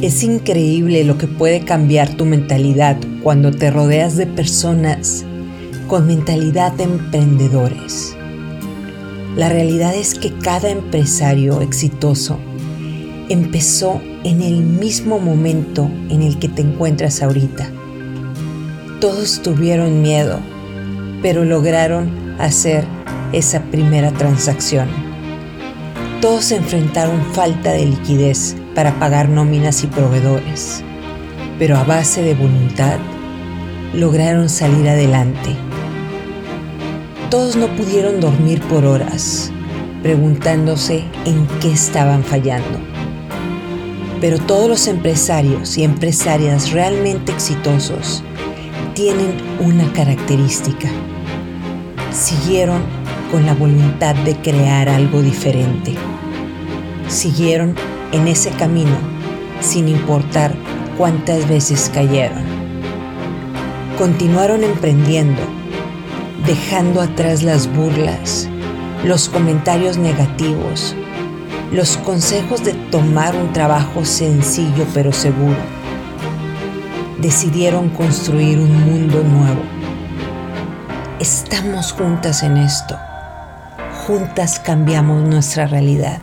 Es increíble lo que puede cambiar tu mentalidad cuando te rodeas de personas con mentalidad de emprendedores. La realidad es que cada empresario exitoso empezó en el mismo momento en el que te encuentras ahorita. Todos tuvieron miedo, pero lograron hacer esa primera transacción. Todos enfrentaron falta de liquidez para pagar nóminas y proveedores, pero a base de voluntad lograron salir adelante. Todos no pudieron dormir por horas, preguntándose en qué estaban fallando. Pero todos los empresarios y empresarias realmente exitosos tienen una característica. Siguieron con la voluntad de crear algo diferente. Siguieron en ese camino sin importar cuántas veces cayeron. Continuaron emprendiendo, dejando atrás las burlas, los comentarios negativos, los consejos de tomar un trabajo sencillo pero seguro. Decidieron construir un mundo nuevo. Estamos juntas en esto. Juntas cambiamos nuestra realidad.